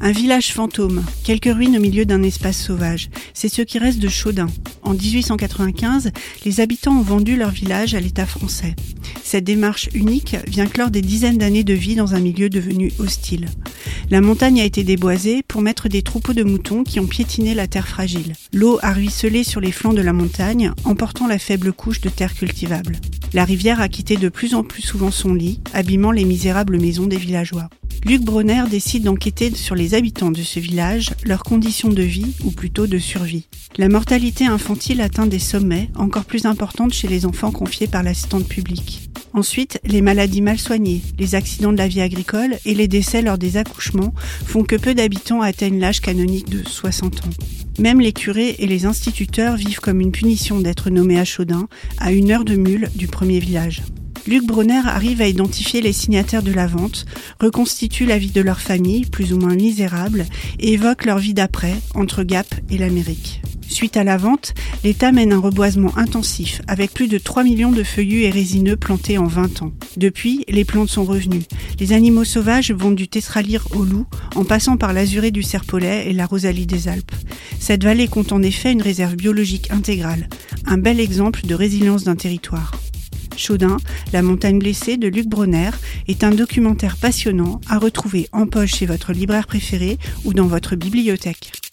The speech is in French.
Un village fantôme, quelques ruines au milieu d'un espace sauvage. C'est ce qui reste de Chaudin. En 1895, les habitants ont vendu leur village à l'État français. Cette démarche unique vient clore des dizaines d'années de vie dans un milieu devenu hostile. La montagne a été déboisée pour mettre des troupeaux de moutons qui ont piétiné la terre fragile. L'eau a ruisselé sur les flancs de la montagne, emportant la faible couche de terre cultivable. La rivière a quitté de plus en plus souvent son lit, abîmant les misérables maisons des villageois. Luc Bronner décide d'enquêter sur les habitants de ce village, leurs conditions de vie ou plutôt de survie. La mortalité infantile atteint des sommets encore plus importantes chez les enfants confiés par l'assistante publique. Ensuite, les maladies mal soignées, les accidents de la vie agricole et les décès lors des accouchements font que peu d'habitants atteignent l'âge canonique de 60 ans. Même les curés et les instituteurs vivent comme une punition d'être nommés à Chaudin, à une heure de mule du premier village. Luc Brunner arrive à identifier les signataires de la vente, reconstitue la vie de leur famille, plus ou moins misérable, et évoque leur vie d'après, entre Gap et l'Amérique. Suite à la vente, l'État mène un reboisement intensif, avec plus de 3 millions de feuillus et résineux plantés en 20 ans. Depuis, les plantes sont revenues. Les animaux sauvages vont du tétralyre au loup, en passant par l'azuré du serpolet et la rosalie des Alpes. Cette vallée compte en effet une réserve biologique intégrale, un bel exemple de résilience d'un territoire. Chaudin, La montagne blessée de Luc Bronner est un documentaire passionnant à retrouver en poche chez votre libraire préféré ou dans votre bibliothèque.